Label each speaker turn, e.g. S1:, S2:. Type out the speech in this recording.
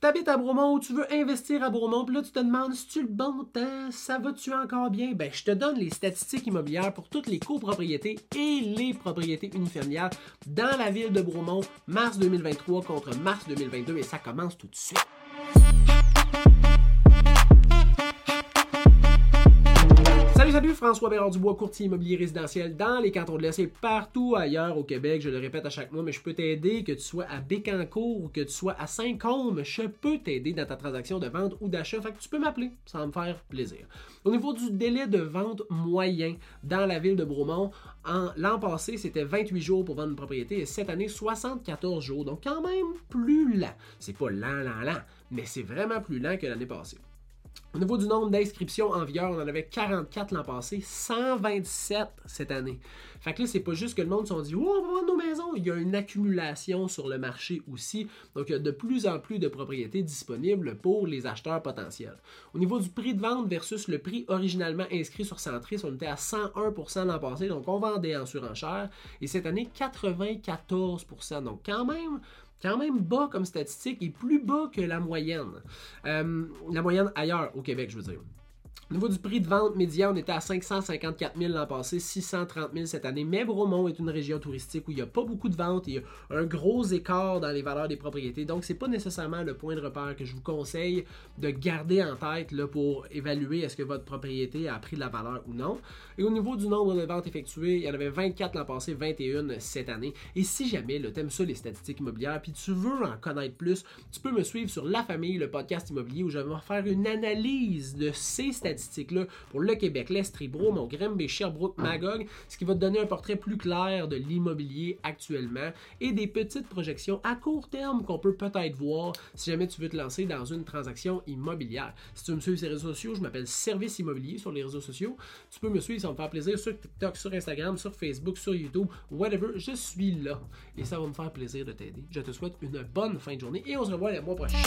S1: T'habites à Bromont ou tu veux investir à Bromont, puis là tu te demandes si tu le bon temps, ça va-tu encore bien? Ben, je te donne les statistiques immobilières pour toutes les copropriétés et les propriétés unifamiliales dans la ville de Bromont, mars 2023 contre mars 2022, et ça commence tout de suite. François Bérard Dubois, courtier immobilier résidentiel dans les cantons de l'Est et partout ailleurs au Québec. Je le répète à chaque mois, mais je peux t'aider, que tu sois à Bécancourt ou que tu sois à Saint-Côme, je peux t'aider dans ta transaction de vente ou d'achat. Fait tu peux m'appeler, ça me faire plaisir. Au niveau du délai de vente moyen dans la ville de Bromont, l'an passé, c'était 28 jours pour vendre une propriété et cette année, 74 jours. Donc quand même plus lent. C'est pas lent, lent, lent, mais c'est vraiment plus lent que l'année passée. Au niveau du nombre d'inscriptions en vigueur, on en avait 44 l'an passé, 127 cette année. Fait que là, c'est pas juste que le monde s'en dit Oh, on va vendre nos maisons. Il y a une accumulation sur le marché aussi. Donc, il y a de plus en plus de propriétés disponibles pour les acheteurs potentiels. Au niveau du prix de vente versus le prix originalement inscrit sur Centris, on était à 101% l'an passé. Donc, on vendait en surenchère. Et cette année, 94% Donc, quand même, quand même bas comme statistique et plus bas que la moyenne. Euh, la moyenne ailleurs au Québec, je veux dire. Au niveau du prix de vente médian, on était à 554 000 l'an passé, 630 000 cette année. Mais Bromont est une région touristique où il n'y a pas beaucoup de ventes, il y a un gros écart dans les valeurs des propriétés. Donc, c'est pas nécessairement le point de repère que je vous conseille de garder en tête là, pour évaluer est-ce que votre propriété a pris de la valeur ou non. Et au niveau du nombre de ventes effectuées, il y en avait 24 l'an passé, 21 cette année. Et si jamais tu aimes ça les statistiques immobilières, puis tu veux en connaître plus, tu peux me suivre sur La Famille, le podcast immobilier, où je vais faire une analyse de ces statistiques là pour le Québec, l'Estribro, mon Grimby, Sherbrooke, Magog, ce qui va te donner un portrait plus clair de l'immobilier actuellement et des petites projections à court terme qu'on peut peut-être voir si jamais tu veux te lancer dans une transaction immobilière. Si tu me suis sur les réseaux sociaux, je m'appelle Service Immobilier sur les réseaux sociaux. Tu peux me suivre, ça me faire plaisir sur TikTok, sur Instagram, sur Facebook, sur YouTube, whatever. Je suis là et ça va me faire plaisir de t'aider. Je te souhaite une bonne fin de journée et on se revoit le mois prochain.